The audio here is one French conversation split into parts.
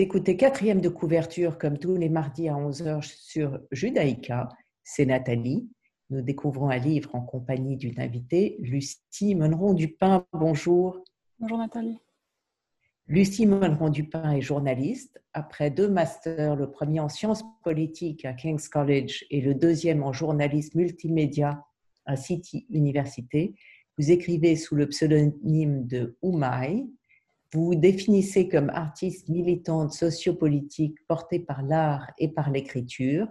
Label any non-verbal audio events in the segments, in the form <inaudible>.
Vous écoutez quatrième de couverture comme tous les mardis à 11h sur Judaïka. C'est Nathalie. Nous découvrons un livre en compagnie d'une invitée, Lucie Monneron-Dupin. Bonjour. Bonjour Nathalie. Lucie Monneron-Dupin est journaliste. Après deux masters, le premier en sciences politiques à King's College et le deuxième en journalisme multimédia à City Université, vous écrivez sous le pseudonyme de Oumai, vous vous définissez comme artiste militante sociopolitique portée par l'art et par l'écriture.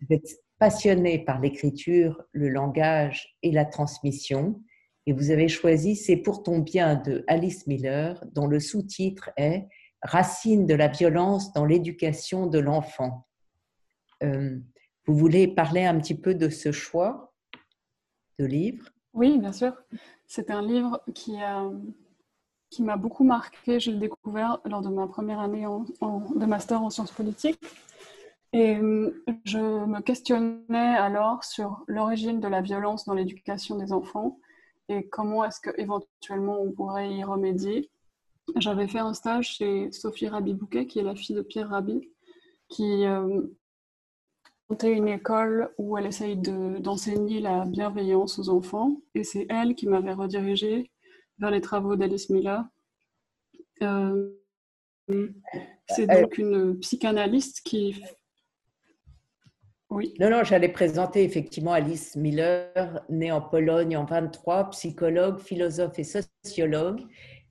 Vous êtes passionné par l'écriture, le langage et la transmission. Et vous avez choisi C'est pour ton bien de Alice Miller, dont le sous-titre est Racine de la violence dans l'éducation de l'enfant. Euh, vous voulez parler un petit peu de ce choix de livre? Oui, bien sûr. C'est un livre qui a qui m'a beaucoup marqué. Je l'ai découvert lors de ma première année en, de master en sciences politiques. Et euh, je me questionnais alors sur l'origine de la violence dans l'éducation des enfants et comment est-ce qu'éventuellement on pourrait y remédier. J'avais fait un stage chez Sophie Rabi-Bouquet, qui est la fille de Pierre Rabi, qui euh, montait une école où elle essaye d'enseigner la bienveillance aux enfants. Et c'est elle qui m'avait redirigée vers les travaux d'Alice Miller. Euh, c'est donc une psychanalyste qui. Oui. Non, non, j'allais présenter effectivement Alice Miller, née en Pologne en 23, psychologue, philosophe et sociologue,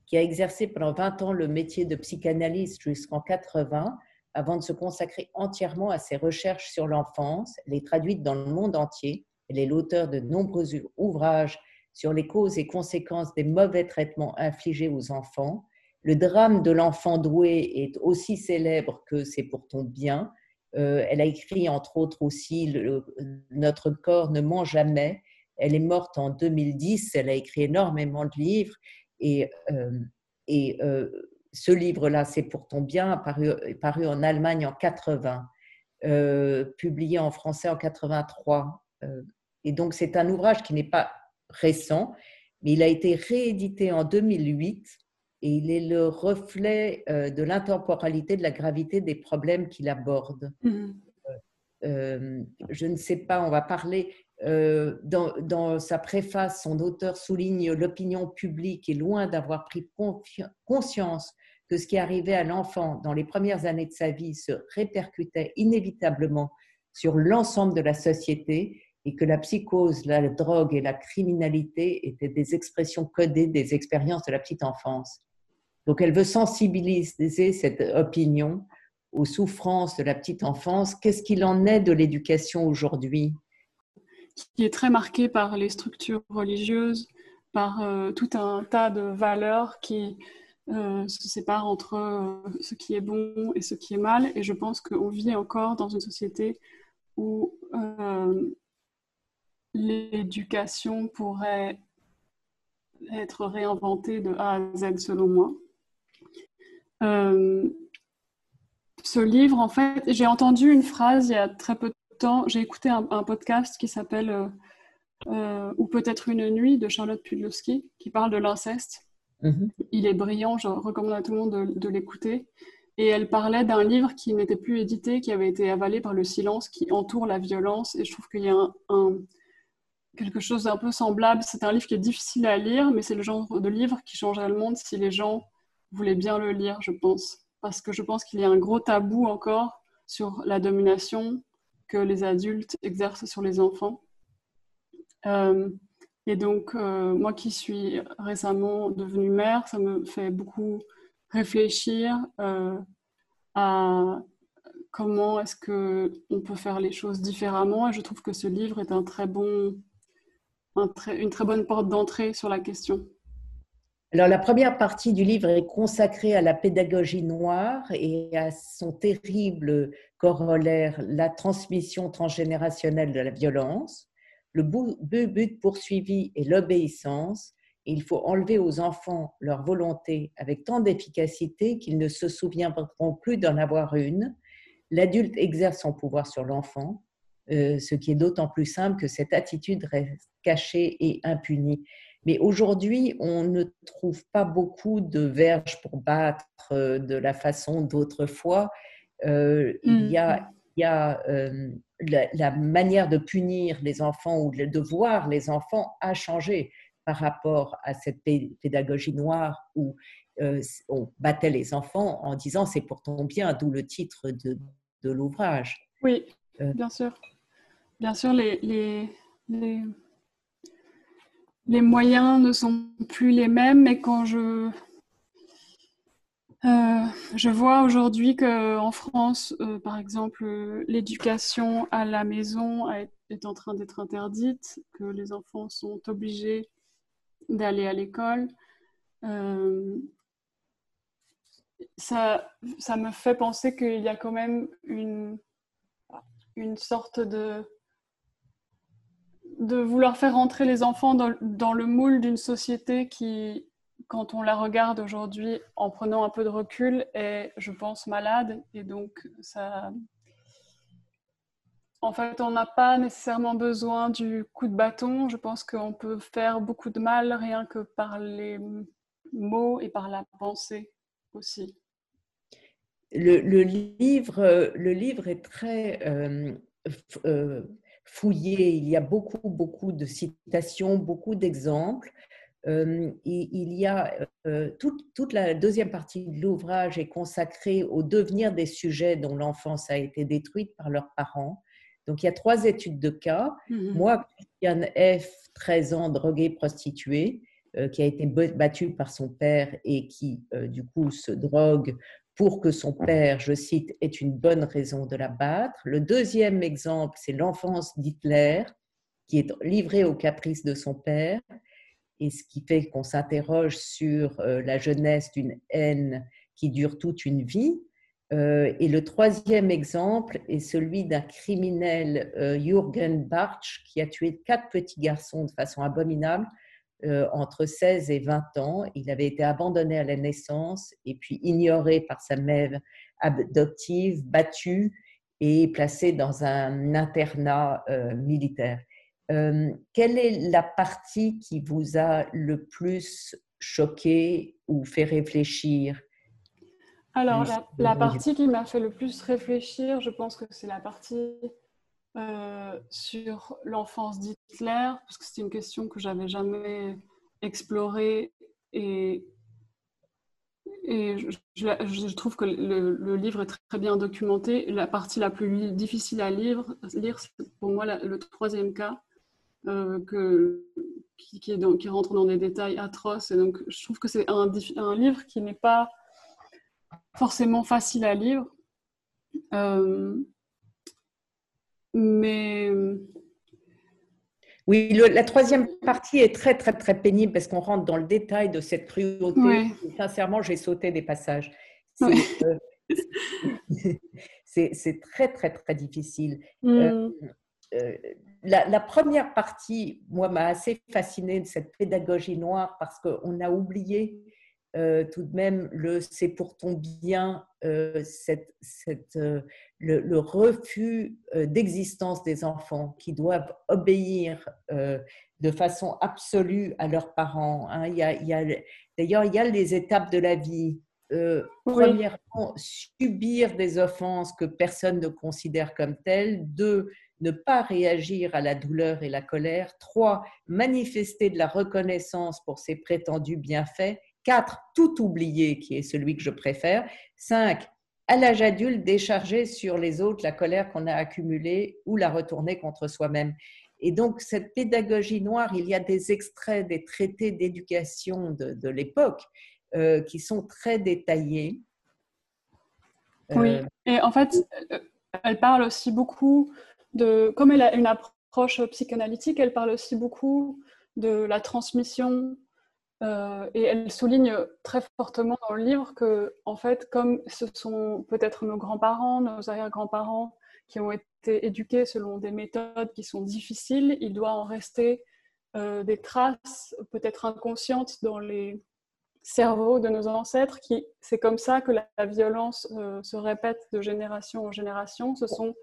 qui a exercé pendant 20 ans le métier de psychanalyste jusqu'en 80, avant de se consacrer entièrement à ses recherches sur l'enfance. Elle est traduite dans le monde entier. Elle est l'auteur de nombreux ouvrages sur les causes et conséquences des mauvais traitements infligés aux enfants. Le drame de l'enfant doué est aussi célèbre que C'est pour ton bien. Euh, elle a écrit entre autres aussi Notre corps ne ment jamais. Elle est morte en 2010. Elle a écrit énormément de livres et, euh, et euh, ce livre-là, C'est pour ton bien, paru, paru en Allemagne en 80, publié en français en 83. et donc c'est un ouvrage qui n'est pas récent, mais il a été réédité en 2008 et il est le reflet euh, de l'intemporalité, de la gravité des problèmes qu'il aborde. Mm-hmm. Euh, je ne sais pas, on va parler. Euh, dans, dans, sa préface, son auteur souligne l'opinion publique est loin d'avoir pris conscience que ce qui arrivait à l'enfant dans les premières années de sa vie se répercutait inévitablement sur l'ensemble de la société et que la psychose, la drogue et la criminalité étaient des expressions codées des expériences de la petite enfance. Donc elle veut sensibiliser cette opinion aux souffrances de la petite enfance. Qu'est-ce qu'il en est de l'éducation aujourd'hui? Qui est très marquée par les structures religieuses, par euh, tout un tas de valeurs qui euh, se séparent entre euh, ce qui est bon et ce qui est mal. Et je pense qu'on vit encore dans une société où l'éducation pourrait être réinventée de A à Z selon moi. Euh, ce livre, en fait, j'ai entendu une phrase il y a très peu de temps. J'ai écouté un, podcast qui s'appelle euh, euh, Ou peut-être une nuit de Charlotte Pudlowski qui parle de l'inceste. Mm-hmm. Il est brillant, je recommande à tout le monde de l'écouter. Et elle parlait d'un livre qui n'était plus édité, qui avait été avalé par le silence qui entoure la violence. Et je trouve qu'il y a un, quelque chose d'un peu semblable. C'est un livre qui est difficile à lire, mais c'est le genre de livre qui changerait le monde si les gens voulaient bien le lire, je pense. Parce que je pense qu'il y a un gros tabou encore sur la domination que les adultes exercent sur les enfants. Euh, et donc, euh, moi qui suis récemment devenue mère, ça me fait beaucoup réfléchir euh, à comment est-ce qu'on peut faire les choses différemment. Et je trouve que ce livre est un très bon une très bonne porte d'entrée sur la question. Alors, la première partie du livre est consacrée à la pédagogie noire et à son terrible corollaire, la transmission transgénérationnelle de la violence. Le but poursuivi est l'obéissance. Il faut enlever aux enfants leur volonté avec tant d'efficacité qu'ils ne se souviendront plus d'en avoir une. L'adulte exerce son pouvoir sur l'enfant, euh, ce qui est d'autant plus simple que cette attitude reste cachée et impunie. Mais aujourd'hui, on ne trouve pas beaucoup de verges pour battre de la façon d'autrefois. Il y a, mm. il y a la, manière de punir les enfants ou de voir les enfants a changé par rapport à cette pédagogie noire où euh, on battait les enfants en disant c'est pour ton bien, d'où le titre de, de l'ouvrage. Oui, euh. bien sûr. Bien sûr, les, les, les, moyens ne sont plus les mêmes, mais quand je, euh, je vois aujourd'hui qu'en France, par exemple, l'éducation à la maison est en train d'être interdite, que les enfants sont obligés d'aller à l'école. Euh, ça, ça me fait penser qu'il y a quand même une, une sorte de, de vouloir faire entrer les enfants dans, le moule d'une société qui, quand on la regarde aujourd'hui en prenant un peu de recul, est, je pense, malade. Et donc, ça, en fait, on n'a pas nécessairement besoin du coup de bâton. Je pense qu'on peut faire beaucoup de mal rien que par les mots et par la pensée aussi. Le, livre, le livre est très euh, euh, fouillé. Il y a beaucoup, beaucoup de citations, beaucoup d'exemples. Euh, il y a toute, toute, la deuxième partie de l'ouvrage est consacrée au devenir des sujets dont l'enfance a été détruite par leurs parents. Donc, il y a trois études de cas. Mhm. Moi, Christiane F., 13 ans, droguée, prostituée, euh, qui a été battue par son père et qui, euh, du coup, se drogue pour que son père, je cite, ait une bonne raison de la battre. Le deuxième exemple, c'est l'enfance d'Hitler, qui est livré aux caprices de son père, et ce qui fait qu'on s'interroge sur euh, la jeunesse d'une haine qui dure toute une vie. Euh, et le troisième exemple est celui d'un criminel, euh, Jürgen Bartsch, qui a tué quatre petits garçons de façon abominable euh, entre 16 et 20 ans. Il avait été abandonné à la naissance et puis ignoré par sa mère adoptive, battu et placé dans un internat militaire. quelle est la partie qui vous a le plus choqué ou fait réfléchir? Alors, la, partie qui m'a fait le plus réfléchir, je pense que c'est la partie euh, sur l'enfance d'Hitler, parce que c'est une question que j'avais jamais explorée et, je, trouve que le, livre est très, bien documenté. La partie la plus difficile à lire, lire c'est pour moi le troisième cas. Euh, qui, rentre dans des détails atroces. Et donc, je trouve que c'est un, un livre qui n'est pas forcément facile à lire. Euh, mais. Oui, la troisième partie est très, très, très pénible parce qu'on rentre dans le détail de cette cruauté. Sincèrement, j'ai sauté des passages. Euh, <laughs> c'est très, très, très difficile. Mm. Euh, la, la, première partie, moi, m'a assez fascinée de cette pédagogie noire parce qu'on a oublié euh, tout de même le c'est pour ton bien, euh, cette, cette, euh, le, refus d'existence des enfants qui doivent obéir de façon absolue à leurs parents. Hein. Il y a, il y a, D'ailleurs, il y a les étapes de la vie. Premièrement, subir des offenses que personne ne considère comme telles. Deux, ne pas réagir à la douleur et la colère. Trois, manifester de la reconnaissance pour ses prétendus bienfaits. 4. Tout oublier, qui est celui que je préfère. 5. À l'âge adulte, décharger sur les autres la colère qu'on a accumulée ou la retourner contre soi-même. Et donc, cette pédagogie noire, il y a des extraits des traités d'éducation de, l'époque euh, qui sont très détaillés. Oui, euh, et en fait, elle parle aussi beaucoup de, comme elle a une approche psychanalytique, elle parle aussi beaucoup de la transmission euh, et elle souligne très fortement dans le livre que, en fait, comme ce sont peut-être nos grands-parents, nos arrière-grands-parents qui ont été éduqués selon des méthodes qui sont difficiles, il doit en rester euh, des traces peut-être inconscientes dans les cerveaux de nos ancêtres. Qui, c'est comme ça que la, violence euh, se répète de génération en génération. Ce sont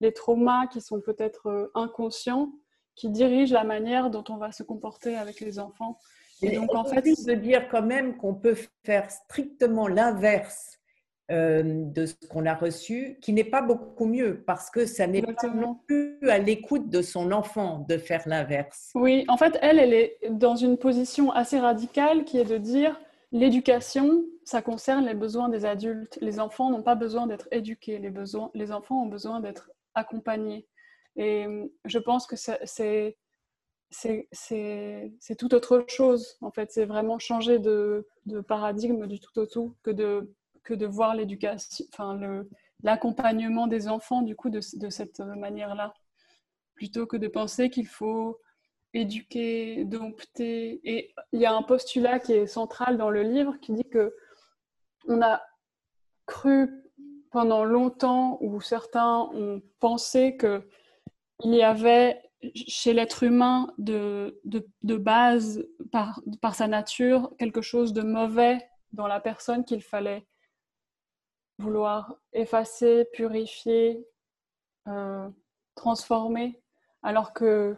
les traumas qui sont peut-être inconscients qui dirige la manière dont on va se comporter avec les enfants. Et donc, en fait, de dire quand même qu'on peut faire strictement l'inverse euh, de ce qu'on a reçu, qui n'est pas beaucoup mieux, parce que ça n'est pas non plus à l'écoute de son enfant de faire l'inverse. Oui, en fait, elle, elle est dans une position assez radicale qui est de dire l'éducation, ça concerne les besoins des adultes. Les enfants n'ont pas besoin d'être éduqués, les, besoins, les enfants ont besoin d'être accompagnés. Et je pense que c'est c'est tout autre chose. En fait, c'est vraiment changer de, paradigme du tout au tout que de, que de voir l'éducation, enfin l'accompagnement des enfants du coup de, de cette manière-là, plutôt que de penser qu'il faut éduquer, dompter. Et il y a un postulat qui est central dans le livre qui dit que on a cru pendant longtemps, ou certains ont pensé que il y avait chez l'être humain de, de, base, par, par, sa nature, quelque chose de mauvais dans la personne qu'il fallait vouloir effacer, purifier, euh, transformer, alors que,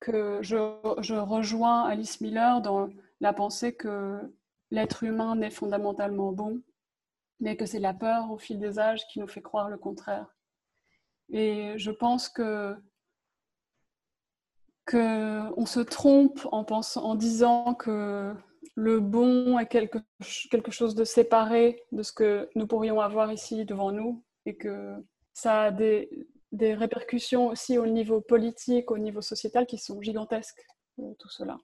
que je, je, rejoins Alice Miller dans la pensée que l'être humain n'est fondamentalement bon, mais que c'est la peur au fil des âges qui nous fait croire le contraire. Et je pense que qu'on se trompe en, pensant, en disant que le bon est quelque, quelque chose de séparé de ce que nous pourrions avoir ici devant nous et que ça a des, des répercussions aussi au niveau politique, au niveau sociétal qui sont gigantesques, euh, tout cela.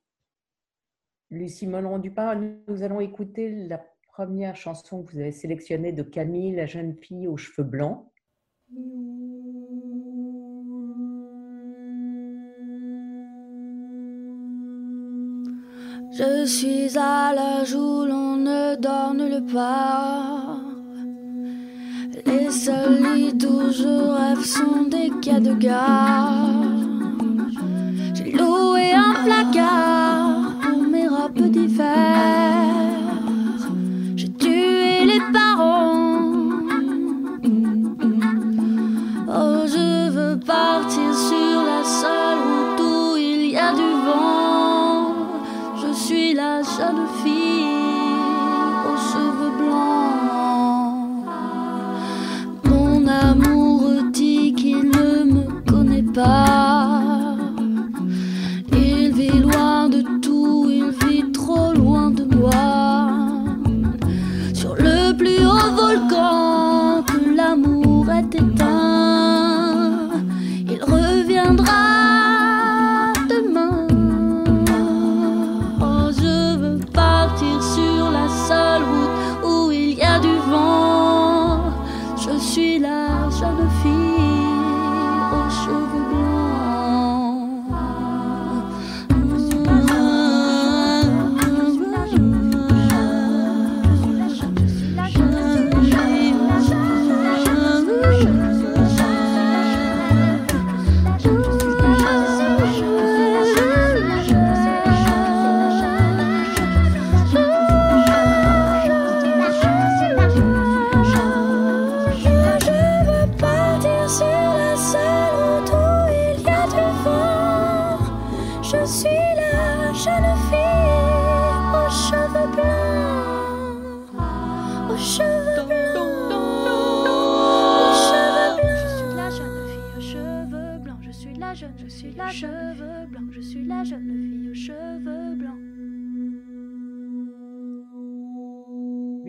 Lucie Monneron-Dupin, nous allons écouter la première chanson que vous avez sélectionnée de Camille, la jeune fille aux cheveux blancs. Je suis à l'âge où l'on ne nulle part. Les seuls lits où je rêve sont des cas de gare. J'ai loué un placard pour mes robes d'hiver. Reviendra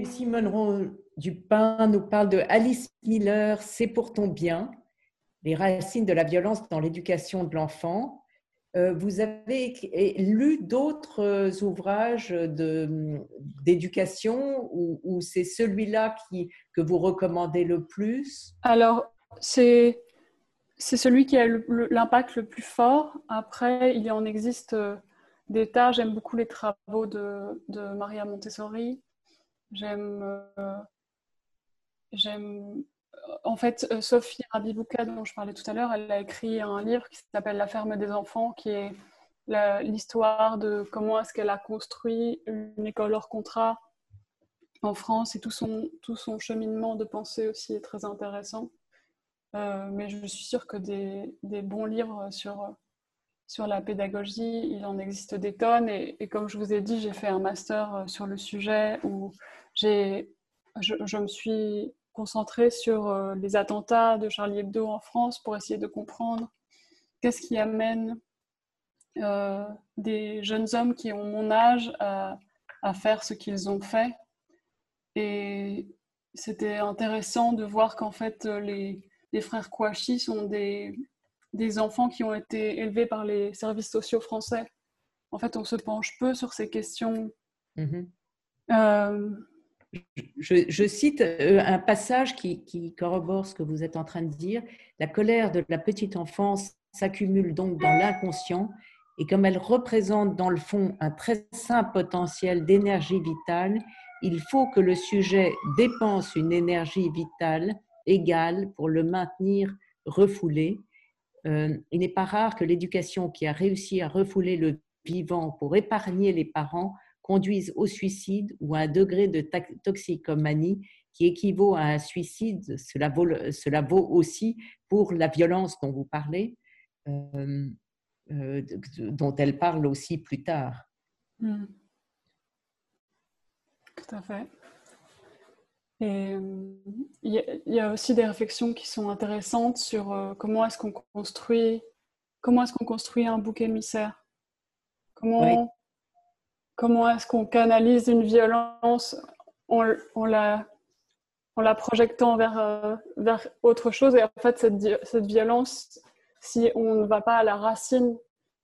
Lucie Monneron-Dupin nous parle de Alice Miller, C'est pour ton bien, les racines de la violence dans l'éducation de l'enfant. Euh, Vous avez lu d'autres ouvrages de- d'éducation ou, c'est celui-là que vous recommandez le plus? Alors, c'est celui qui a l'impact le plus fort. Après, il en existe euh, des tas. J'aime beaucoup les travaux de, de Maria Montessori. J'aime, euh, j'aime. En fait, euh, Sophie Rabibouka, dont je parlais tout à l'heure, elle a écrit un livre qui s'appelle La ferme des enfants, qui est l'histoire de comment est-ce qu'elle a construit une école hors contrat en France et tout son, tout son cheminement de pensée aussi est très intéressant. Euh, mais je suis sûre que des, des bons livres sur sur la pédagogie, il en existe des tonnes. Et, comme je vous ai dit, j'ai fait un master euh, sur le sujet où j'ai, je, me suis concentrée sur euh, les attentats de Charlie Hebdo en France pour essayer de comprendre qu'est-ce qui amène euh, des jeunes hommes qui ont mon âge à, à faire ce qu'ils ont fait. Et c'était intéressant de voir qu'en fait, les, les frères Kouachi sont des, des enfants qui ont été élevés par les services sociaux français. En fait, on se penche peu sur ces questions. Mhm. Euh, je, cite euh, un passage qui, corrobore ce que vous êtes en train de dire. La colère de la petite enfance s'accumule donc dans l'inconscient et comme elle représente dans le fond un très sain potentiel d'énergie vitale, il faut que le sujet dépense une énergie vitale égale pour le maintenir refoulé euh, il n'est pas rare que l'éducation qui a réussi à refouler le vivant pour épargner les parents conduise au suicide ou à un degré de toxicomanie qui équivaut à un suicide. Cela vaut, aussi pour la violence dont vous parlez, euh, euh, dont elle parle aussi plus tard. Hmm. Tout à fait. Et euh, il y, a aussi des réflexions qui sont intéressantes sur euh, comment est-ce qu'on construit, comment est-ce qu'on construit un bouc émissaire? Comment, comment est-ce qu'on canalise une violence en, la, en vers, euh, vers autre chose? Et en fait, cette, violence, si on ne va pas à la racine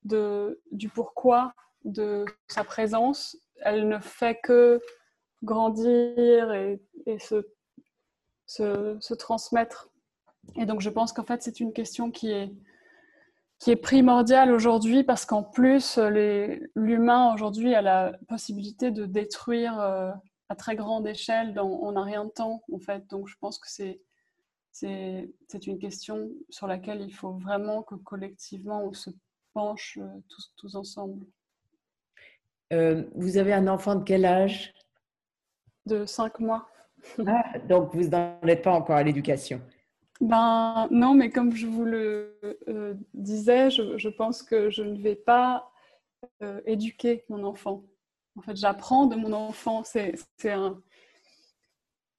du pourquoi de sa présence, elle ne fait que grandir et, se, transmettre. Et donc je pense qu'en fait c'est une question qui est, qui est primordiale aujourd'hui parce qu'en plus l'humain aujourd'hui a la possibilité de détruire euh, à très grande échelle dans, en un rien de temps en fait. Donc je pense que c'est c'est une question sur laquelle il faut vraiment que collectivement on se penche euh, tous, tous ensemble. Euh, vous avez un enfant de quel âge? De cinq mois. Ah, donc, vous n'en êtes pas encore à l'éducation Ben non, mais comme je vous le euh, disais, je, pense que je ne vais pas euh, éduquer mon enfant. En fait, j'apprends de mon enfant. C'est un,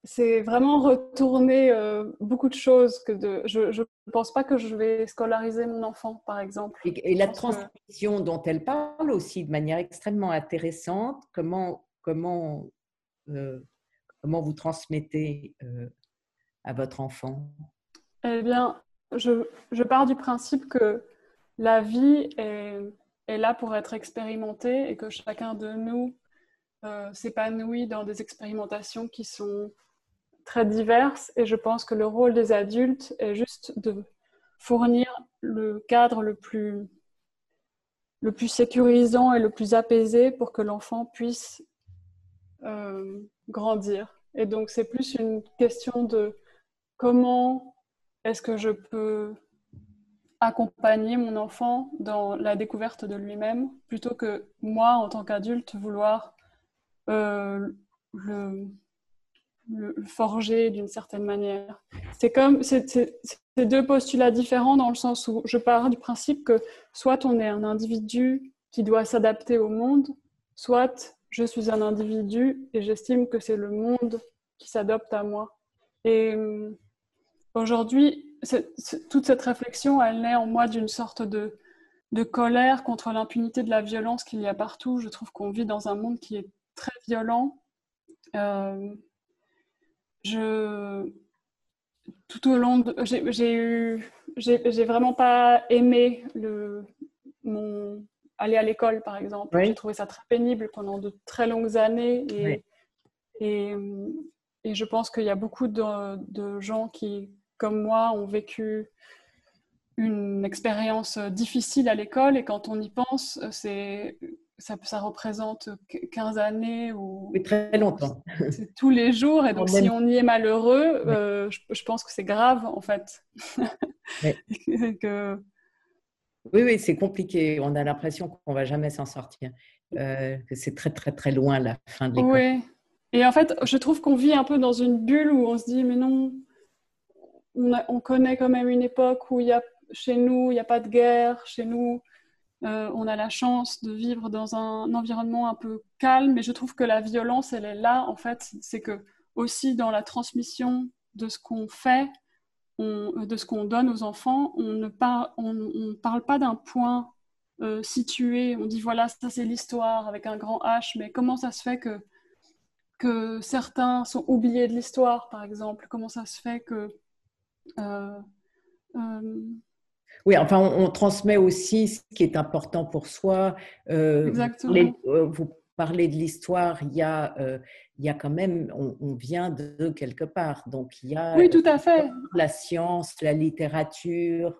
c'est vraiment retourner euh, beaucoup de choses que de. Je ne pense pas que je vais scolariser mon enfant, par exemple. Et, la transmission dont elle parle aussi de manière extrêmement intéressante. Comment comment euh, comment vous transmettez euh, à votre enfant? Eh bien, je, pars du principe que la vie est, là pour être expérimentée et que chacun de nous euh, s'épanouit dans des expérimentations qui sont très diverses. Et je pense que le rôle des adultes est juste de fournir le cadre le plus, le plus sécurisant et le plus apaisé pour que l'enfant puisse euh, grandir. Et donc, c'est plus une question de comment est-ce que je peux accompagner mon enfant dans la découverte de lui-même plutôt que moi, en tant qu'adulte, vouloir euh, le, forger d'une certaine manière? C'est comme c'est deux postulats différents dans le sens où je pars du principe que soit on est un individu qui doit s'adapter au monde, soit je suis un individu et j'estime que c'est le monde qui s'adopte à moi. Et euh, aujourd'hui, toute cette réflexion, elle naît en moi d'une sorte de, de colère contre l'impunité de la violence qu'il y a partout. Je trouve qu'on vit dans un monde qui est très violent. Euh, je, tout au long de, j'ai eu, j'ai vraiment pas aimé le, mon, aller à l'école, par exemple. J'ai trouvé ça très pénible pendant de très longues années. Et, et, et, je pense qu'il y a beaucoup de, de, gens qui, comme moi, ont vécu une expérience difficile à l'école. Et quand on y pense, c'est ça, ça, représente 15 années ou très longtemps. C'est tous les jours. Et donc, si on y est malheureux, euh, je, je, pense que c'est grave, en fait. <laughs> que, oui, oui, c'est compliqué. On a l'impression qu'on va jamais s'en sortir, euh, que c'est très, très, très loin la fin de l'école. Oui. Et en fait, je trouve qu'on vit un peu dans une bulle où on se dit, mais non, on, connaît quand même une époque où il y a, chez nous, il n'y a pas de guerre, chez nous, euh, on a la chance de vivre dans un environnement un peu calme, mais je trouve que la violence, elle est là, en fait, c'est que aussi dans la transmission de ce qu'on fait, de ce qu'on donne aux enfants, on ne parle pas d'un point euh, situé, on dit voilà, ça c'est l'histoire avec un grand H, mais comment ça se fait que, que certains sont oubliés de l'histoire, par exemple? Comment ça se fait que... Euh, oui, enfin, on, transmet aussi ce qui est important pour soi. Euh, Exactement. Euh, vous parlez de l'histoire, il y a, euh, il y a quand même, on, vient de quelque part, donc il y a oui, tout à fait. la science, la littérature,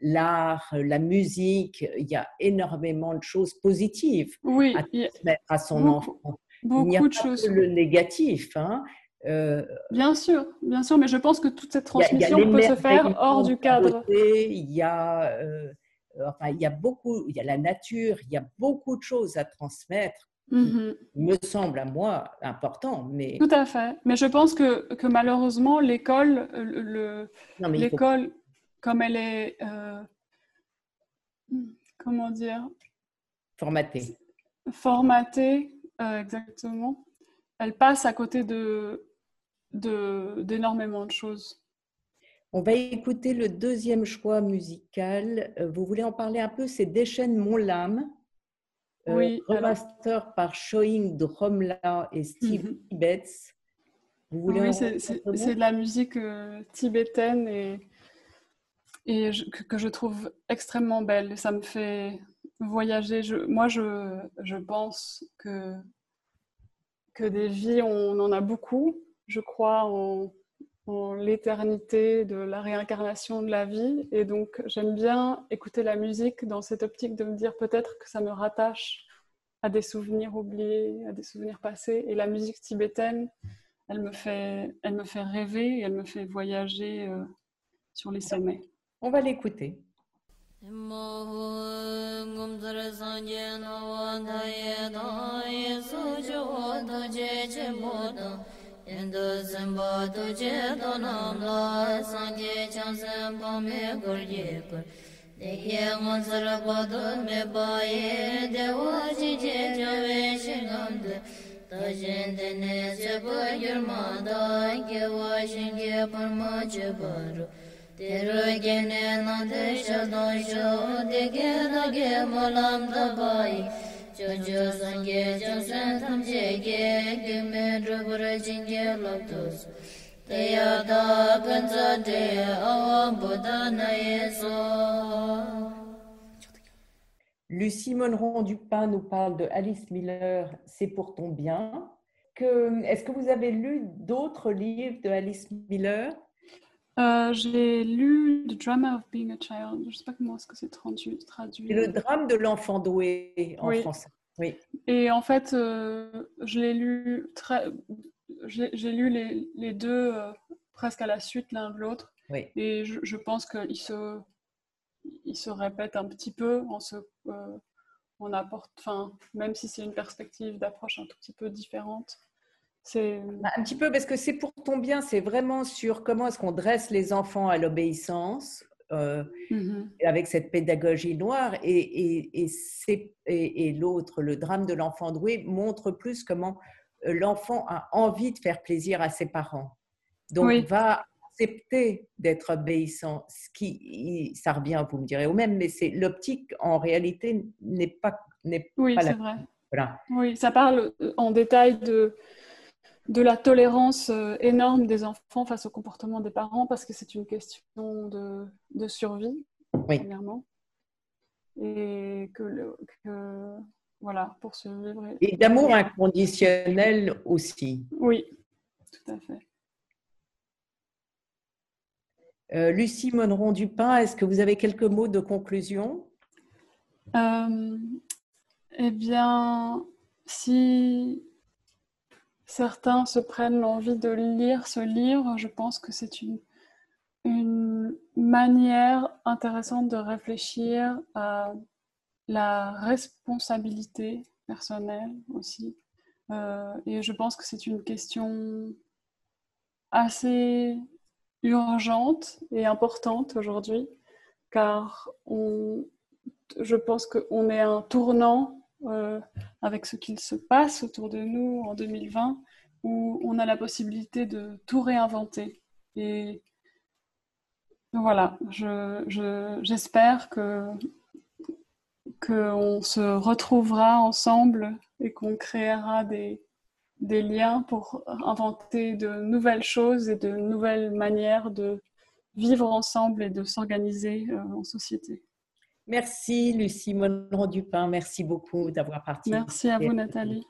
l'art, la musique, il y a énormément de choses positives oui, à transmettre à son enfant. Beaucoup il n'y a de pas choses. Que le négatif. Hein. Euh, bien sûr, bien sûr, mais je pense que toute cette transmission peut se faire hors du cadre. Il y a, euh, enfin, il y a beaucoup, il y a la nature, il y a beaucoup de choses à transmettre. Mhm. Me semble à moi important, mais tout à fait. Mais je pense que, que malheureusement l'école, le, l'école, comme elle est, euh, comment dire, formatée, formatée, exactement. Elle passe à côté de d'énormément de, choses. On va écouter le deuxième choix musical. Euh, vous voulez en parler un peu? C'est Déchaîne mon lame. Euh, oui. Remaster par Showing Dromla et Steve. Tibets. Vous voulez oui, c'est de la musique euh, tibétaine et, et que, je trouve extrêmement belle. ça me fait voyager. Je, moi, je, je pense que, que des vies, on en a beaucoup je crois en, l'éternité de la réincarnation de la vie. Et donc, j'aime bien écouter la musique dans cette optique de me dire peut-être que ça me rattache à des souvenirs oubliés, à des souvenirs passés. Et la musique tibétaine, elle me fait, elle me fait rêver et elle me fait voyager euh, sur les sommets. On va l'écouter. zimba tuje donam la sanje chang zimba me gur ye gur. Dekye ngon zar bodo me baye dewa ji je jave shingam de. Tajen de ne zebu yurma da ge wa shinge parma je baru Teru gene na de shadon sho dege da ge molam da bayi Lucie Monneron Dupin nous parle de Alice Miller, C'est pour ton bien. Est-ce que vous avez lu d'autres livres de Alice Miller? Euh, J'ai lu The Drama of Being a Child. Je ne sais pas comment est-ce que c'est traduit. traduit. le drame de l'enfant doué en français. Oui. Et en fait, euh, je l'ai lu très. J'ai lu les, les deux euh, presque à la suite l'un de l'autre. Oui. Et je, je pense qu'ils se, ils se répètent un petit peu en se. Euh, on apporte, enfin, même si c'est une perspective d'approche un tout petit peu différente, un petit peu parce que c'est pour ton bien, c'est vraiment sur comment est-ce qu'on dresse les enfants à l'obéissance euh, mmh avec cette pédagogie noire. Et, et, et, l'autre, le drame de l'enfant doué, montre plus comment euh, l'enfant a envie de faire plaisir à ses parents. Donc, va accepter d'être obéissant. Ce qui, ça revient, vous me direz, au même, mais c'est l'optique en réalité n'est pas, n'est oui, pas c'est vrai. Oui, ça parle euh, en détail de de la tolérance euh, énorme des enfants face au comportement des parents parce que c'est une question de, de survie, oui. premièrement. Et que, voilà, pour survivre. Et d'amour inconditionnel aussi. Oui, tout à fait. Euh, Lucie Monneron-Dupin, est-ce que vous avez quelques mots de conclusion? Euh, Eh bien, si certains se prennent l'envie de lire ce livre, je pense que c'est une, manière intéressante de réfléchir à la responsabilité personnelle aussi. Euh, et je pense que c'est une question assez urgente et importante aujourd'hui, car je pense qu'on est à un tournant euh, avec ce qu'il se passe autour de nous en 2020, où on a la possibilité de tout réinventer. Et voilà, j'espère je, que qu'on se retrouvera ensemble et qu'on créera des, des liens pour inventer de nouvelles choses et de nouvelles manières de vivre ensemble et de s'organiser euh, en société. Merci Lucie Monron-Dupin, merci beaucoup d'avoir participé. Merci à vous Nathalie.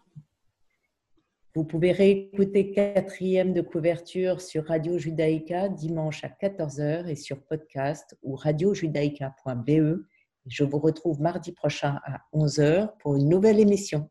Vous pouvez réécouter quatrième de couverture sur Radio Judaïka dimanche à 14h et sur podcast ou radiojudaïka.be. Je vous retrouve mardi prochain à 11h pour une nouvelle émission.